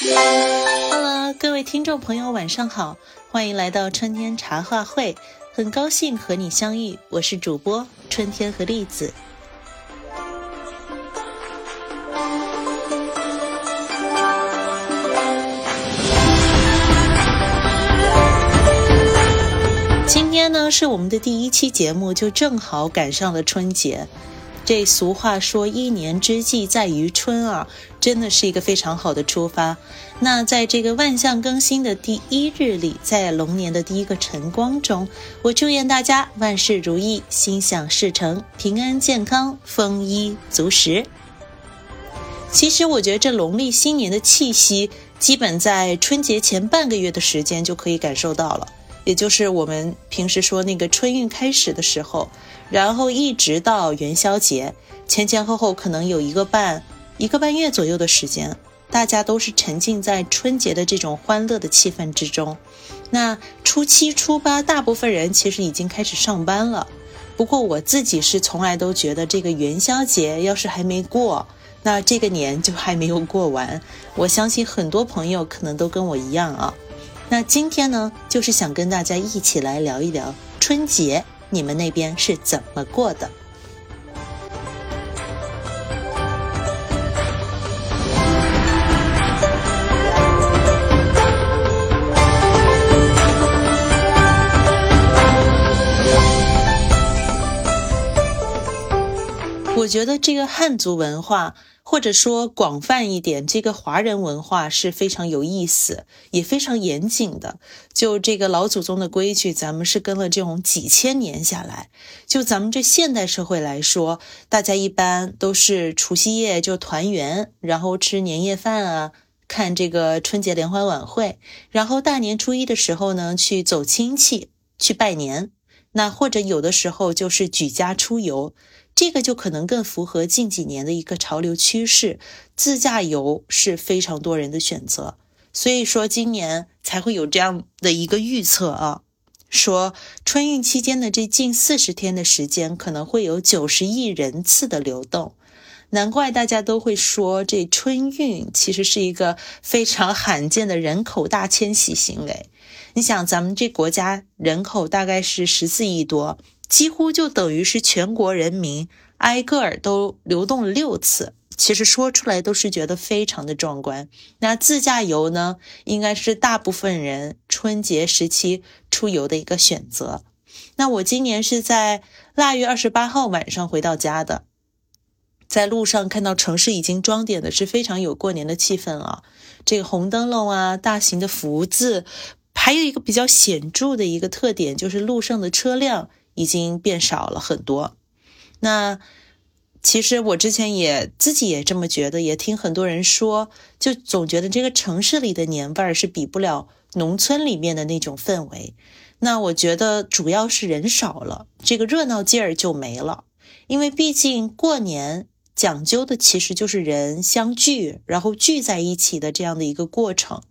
Hello，各位听众朋友，晚上好，欢迎来到春天茶话会，很高兴和你相遇，我是主播春天和栗子。今天呢是我们的第一期节目，就正好赶上了春节。这俗话说“一年之计在于春”啊，真的是一个非常好的出发。那在这个万象更新的第一日里，在龙年的第一个晨光中，我祝愿大家万事如意，心想事成，平安健康，丰衣足食。其实我觉得这农历新年的气息，基本在春节前半个月的时间就可以感受到了，也就是我们平时说那个春运开始的时候。然后一直到元宵节，前前后后可能有一个半一个半月左右的时间，大家都是沉浸在春节的这种欢乐的气氛之中。那初七、初八，大部分人其实已经开始上班了。不过我自己是从来都觉得，这个元宵节要是还没过，那这个年就还没有过完。我相信很多朋友可能都跟我一样啊。那今天呢，就是想跟大家一起来聊一聊春节。你们那边是怎么过的？我觉得这个汉族文化。或者说广泛一点，这个华人文化是非常有意思，也非常严谨的。就这个老祖宗的规矩，咱们是跟了这种几千年下来。就咱们这现代社会来说，大家一般都是除夕夜就团圆，然后吃年夜饭啊，看这个春节联欢晚会，然后大年初一的时候呢，去走亲戚，去拜年。那或者有的时候就是举家出游。这个就可能更符合近几年的一个潮流趋势，自驾游是非常多人的选择，所以说今年才会有这样的一个预测啊，说春运期间的这近四十天的时间，可能会有九十亿人次的流动，难怪大家都会说这春运其实是一个非常罕见的人口大迁徙行为。你想，咱们这国家人口大概是十四亿多。几乎就等于是全国人民挨个儿都流动了六次，其实说出来都是觉得非常的壮观。那自驾游呢，应该是大部分人春节时期出游的一个选择。那我今年是在腊月二十八号晚上回到家的，在路上看到城市已经装点的是非常有过年的气氛了，这个红灯笼啊，大型的福字，还有一个比较显著的一个特点就是路上的车辆。已经变少了很多。那其实我之前也自己也这么觉得，也听很多人说，就总觉得这个城市里的年味儿是比不了农村里面的那种氛围。那我觉得主要是人少了，这个热闹劲儿就没了。因为毕竟过年讲究的其实就是人相聚，然后聚在一起的这样的一个过程。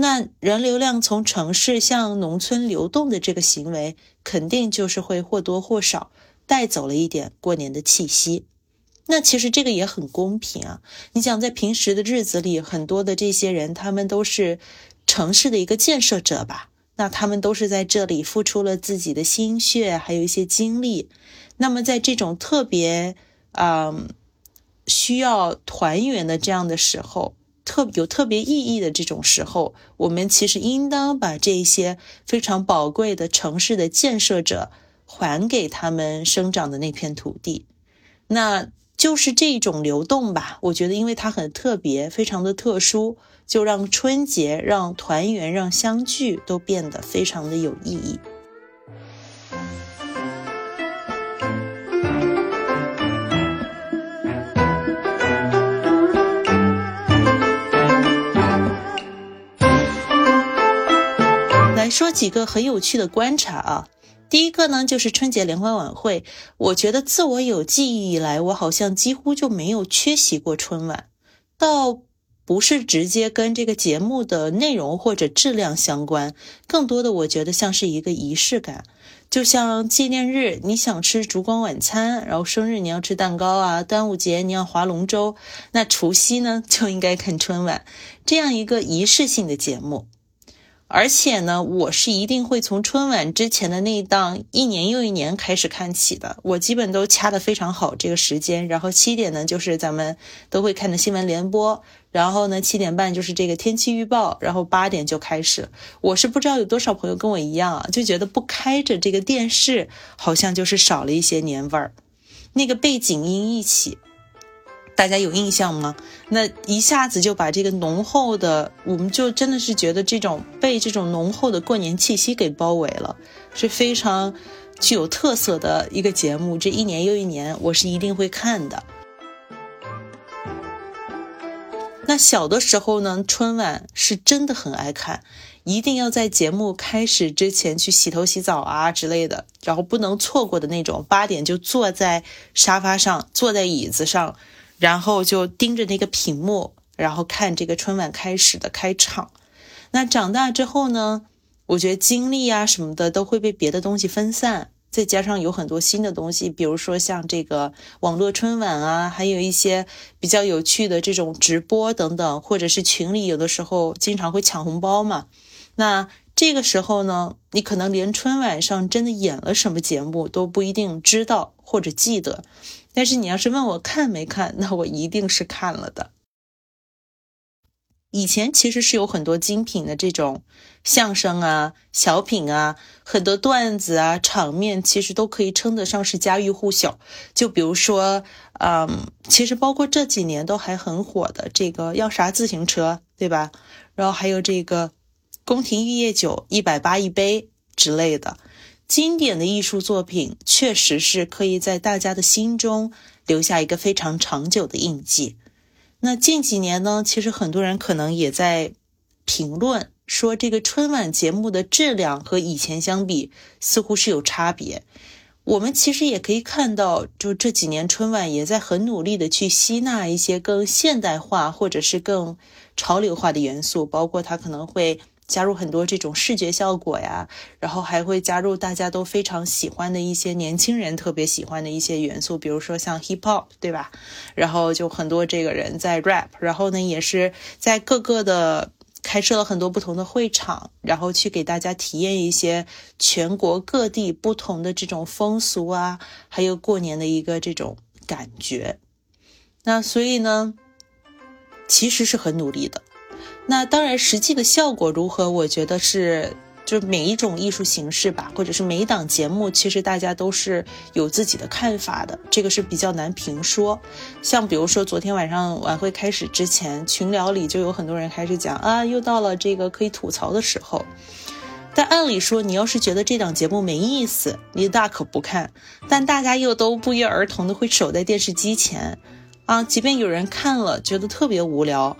那人流量从城市向农村流动的这个行为，肯定就是会或多或少带走了一点过年的气息。那其实这个也很公平啊！你想在平时的日子里，很多的这些人，他们都是城市的一个建设者吧？那他们都是在这里付出了自己的心血，还有一些精力。那么在这种特别啊需要团圆的这样的时候，特有特别意义的这种时候，我们其实应当把这些非常宝贵的城市的建设者还给他们生长的那片土地。那就是这种流动吧。我觉得，因为它很特别，非常的特殊，就让春节、让团圆、让相聚都变得非常的有意义。说几个很有趣的观察啊，第一个呢就是春节联欢晚会，我觉得自我有记忆以来，我好像几乎就没有缺席过春晚，倒不是直接跟这个节目的内容或者质量相关，更多的我觉得像是一个仪式感。就像纪念日，你想吃烛光晚餐，然后生日你要吃蛋糕啊，端午节你要划龙舟，那除夕呢就应该看春晚，这样一个仪式性的节目。而且呢，我是一定会从春晚之前的那一档一年又一年开始看起的。我基本都掐得非常好这个时间。然后七点呢，就是咱们都会看的新闻联播。然后呢，七点半就是这个天气预报。然后八点就开始。我是不知道有多少朋友跟我一样啊，就觉得不开着这个电视，好像就是少了一些年味儿。那个背景音一起。大家有印象吗？那一下子就把这个浓厚的，我们就真的是觉得这种被这种浓厚的过年气息给包围了，是非常具有特色的一个节目。这一年又一年，我是一定会看的。那小的时候呢，春晚是真的很爱看，一定要在节目开始之前去洗头洗澡啊之类的，然后不能错过的那种。八点就坐在沙发上，坐在椅子上。然后就盯着那个屏幕，然后看这个春晚开始的开场。那长大之后呢？我觉得精力啊什么的都会被别的东西分散，再加上有很多新的东西，比如说像这个网络春晚啊，还有一些比较有趣的这种直播等等，或者是群里有的时候经常会抢红包嘛。那这个时候呢，你可能连春晚上真的演了什么节目都不一定知道或者记得。但是你要是问我看没看，那我一定是看了的。以前其实是有很多精品的这种相声啊、小品啊，很多段子啊、场面，其实都可以称得上是家喻户晓。就比如说，嗯，其实包括这几年都还很火的这个要啥自行车，对吧？然后还有这个宫廷玉液酒一百八一杯之类的。经典的艺术作品确实是可以在大家的心中留下一个非常长久的印记。那近几年呢，其实很多人可能也在评论说，这个春晚节目的质量和以前相比似乎是有差别。我们其实也可以看到，就这几年春晚也在很努力的去吸纳一些更现代化或者是更潮流化的元素，包括它可能会。加入很多这种视觉效果呀，然后还会加入大家都非常喜欢的一些年轻人特别喜欢的一些元素，比如说像 hip hop，对吧？然后就很多这个人在 rap，然后呢也是在各个的开设了很多不同的会场，然后去给大家体验一些全国各地不同的这种风俗啊，还有过年的一个这种感觉。那所以呢，其实是很努力的。那当然，实际的效果如何？我觉得是，就是每一种艺术形式吧，或者是每一档节目，其实大家都是有自己的看法的，这个是比较难评说。像比如说昨天晚上晚会开始之前，群聊里就有很多人开始讲啊，又到了这个可以吐槽的时候。但按理说，你要是觉得这档节目没意思，你大可不看。但大家又都不约而同的会守在电视机前，啊，即便有人看了觉得特别无聊。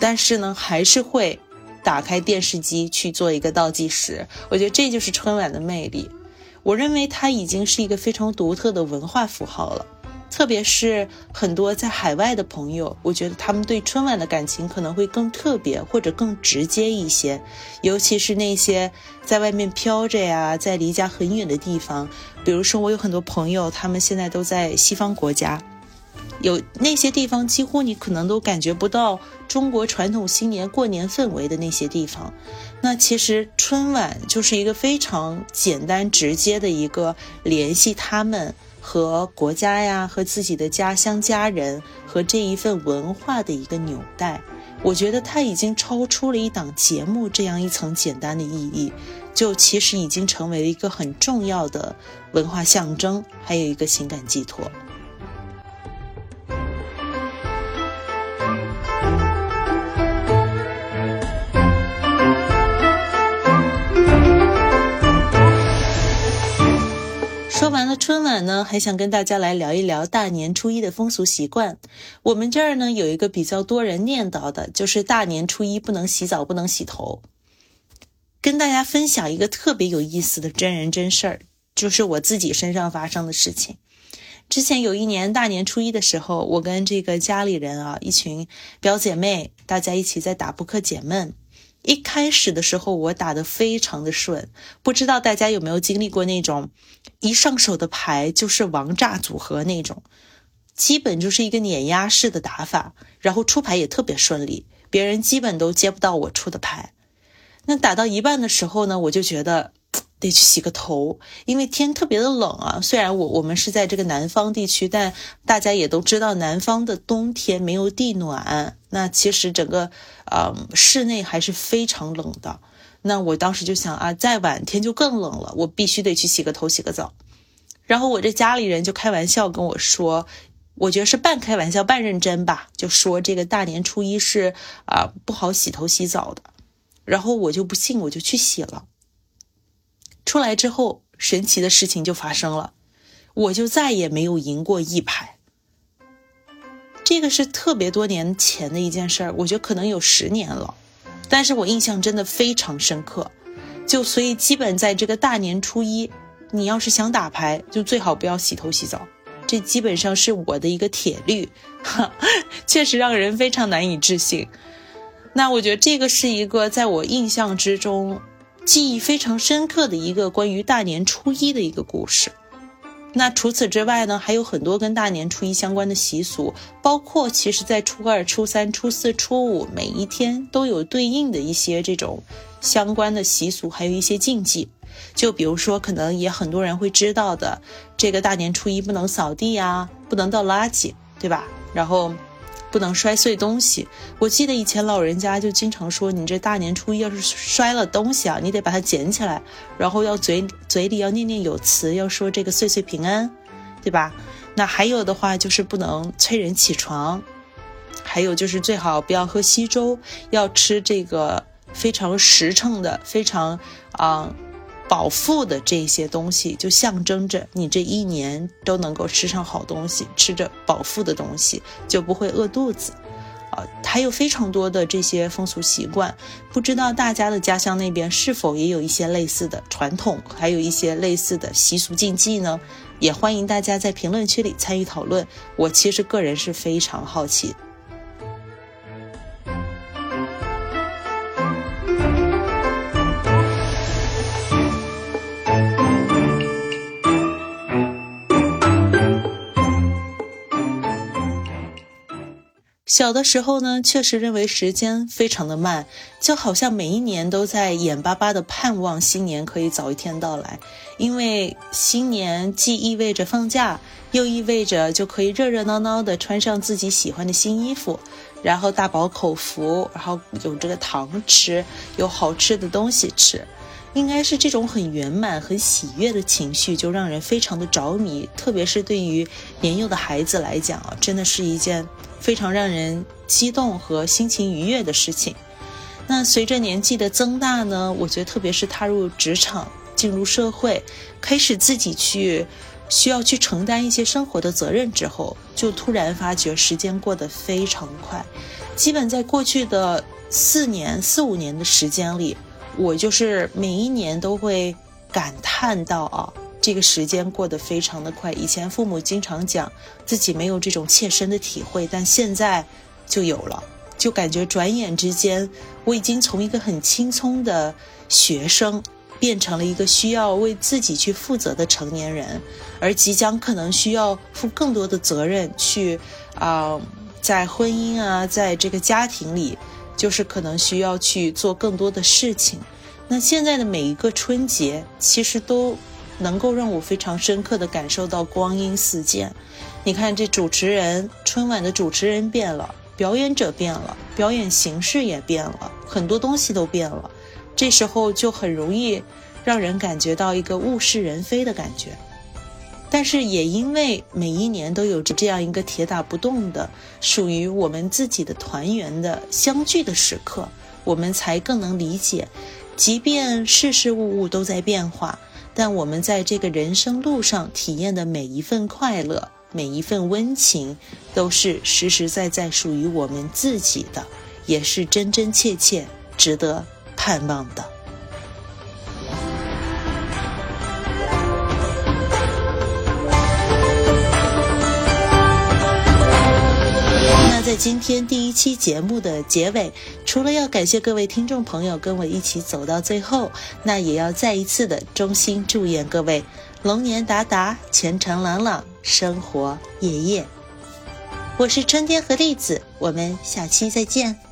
但是呢，还是会打开电视机去做一个倒计时。我觉得这就是春晚的魅力。我认为它已经是一个非常独特的文化符号了。特别是很多在海外的朋友，我觉得他们对春晚的感情可能会更特别或者更直接一些。尤其是那些在外面飘着呀，在离家很远的地方，比如说我有很多朋友，他们现在都在西方国家。有那些地方，几乎你可能都感觉不到中国传统新年过年氛围的那些地方，那其实春晚就是一个非常简单直接的一个联系他们和国家呀、和自己的家乡家人和这一份文化的一个纽带。我觉得它已经超出了一档节目这样一层简单的意义，就其实已经成为了一个很重要的文化象征，还有一个情感寄托。春晚呢，还想跟大家来聊一聊大年初一的风俗习惯。我们这儿呢有一个比较多人念叨的，就是大年初一不能洗澡，不能洗头。跟大家分享一个特别有意思的真人真事儿，就是我自己身上发生的事情。之前有一年大年初一的时候，我跟这个家里人啊，一群表姐妹，大家一起在打扑克解闷。一开始的时候我打得非常的顺，不知道大家有没有经历过那种一上手的牌就是王炸组合那种，基本就是一个碾压式的打法，然后出牌也特别顺利，别人基本都接不到我出的牌。那打到一半的时候呢，我就觉得。得去洗个头，因为天特别的冷啊。虽然我我们是在这个南方地区，但大家也都知道，南方的冬天没有地暖，那其实整个呃室内还是非常冷的。那我当时就想啊，再晚天就更冷了，我必须得去洗个头、洗个澡。然后我这家里人就开玩笑跟我说，我觉得是半开玩笑半认真吧，就说这个大年初一是啊不好洗头洗澡的。然后我就不信，我就去洗了。出来之后，神奇的事情就发生了，我就再也没有赢过一牌。这个是特别多年前的一件事儿，我觉得可能有十年了，但是我印象真的非常深刻。就所以基本在这个大年初一，你要是想打牌，就最好不要洗头洗澡，这基本上是我的一个铁律，哈，确实让人非常难以置信。那我觉得这个是一个在我印象之中。记忆非常深刻的一个关于大年初一的一个故事。那除此之外呢，还有很多跟大年初一相关的习俗，包括其实在初二、初三、初四、初五每一天都有对应的一些这种相关的习俗，还有一些禁忌。就比如说，可能也很多人会知道的，这个大年初一不能扫地呀，不能倒垃圾，对吧？然后。不能摔碎东西。我记得以前老人家就经常说，你这大年初一要是摔了东西啊，你得把它捡起来，然后要嘴嘴里要念念有词，要说这个岁岁平安，对吧？那还有的话就是不能催人起床，还有就是最好不要喝稀粥，要吃这个非常实诚的、非常啊。饱腹的这些东西，就象征着你这一年都能够吃上好东西，吃着饱腹的东西就不会饿肚子，啊，还有非常多的这些风俗习惯，不知道大家的家乡那边是否也有一些类似的传统，还有一些类似的习俗禁忌呢？也欢迎大家在评论区里参与讨论。我其实个人是非常好奇。小的时候呢，确实认为时间非常的慢，就好像每一年都在眼巴巴的盼望新年可以早一天到来，因为新年既意味着放假，又意味着就可以热热闹闹的穿上自己喜欢的新衣服，然后大饱口福，然后有这个糖吃，有好吃的东西吃，应该是这种很圆满、很喜悦的情绪，就让人非常的着迷，特别是对于年幼的孩子来讲啊，真的是一件。非常让人激动和心情愉悦的事情。那随着年纪的增大呢，我觉得特别是踏入职场、进入社会，开始自己去需要去承担一些生活的责任之后，就突然发觉时间过得非常快。基本在过去的四年、四五年的时间里，我就是每一年都会感叹到啊。这个时间过得非常的快，以前父母经常讲自己没有这种切身的体会，但现在就有了，就感觉转眼之间，我已经从一个很轻松的学生，变成了一个需要为自己去负责的成年人，而即将可能需要负更多的责任，去啊，在婚姻啊，在这个家庭里，就是可能需要去做更多的事情。那现在的每一个春节，其实都。能够让我非常深刻地感受到光阴似箭。你看，这主持人春晚的主持人变了，表演者变了，表演形式也变了，很多东西都变了。这时候就很容易让人感觉到一个物是人非的感觉。但是也因为每一年都有着这样一个铁打不动的属于我们自己的团圆的相聚的时刻，我们才更能理解，即便事事物物都在变化。但我们在这个人生路上体验的每一份快乐，每一份温情，都是实实在在属于我们自己的，也是真真切切值得盼望的。在今天第一期节目的结尾，除了要感谢各位听众朋友跟我一起走到最后，那也要再一次的衷心祝愿各位龙年达达，前程朗朗，生活夜夜。我是春天和栗子，我们下期再见。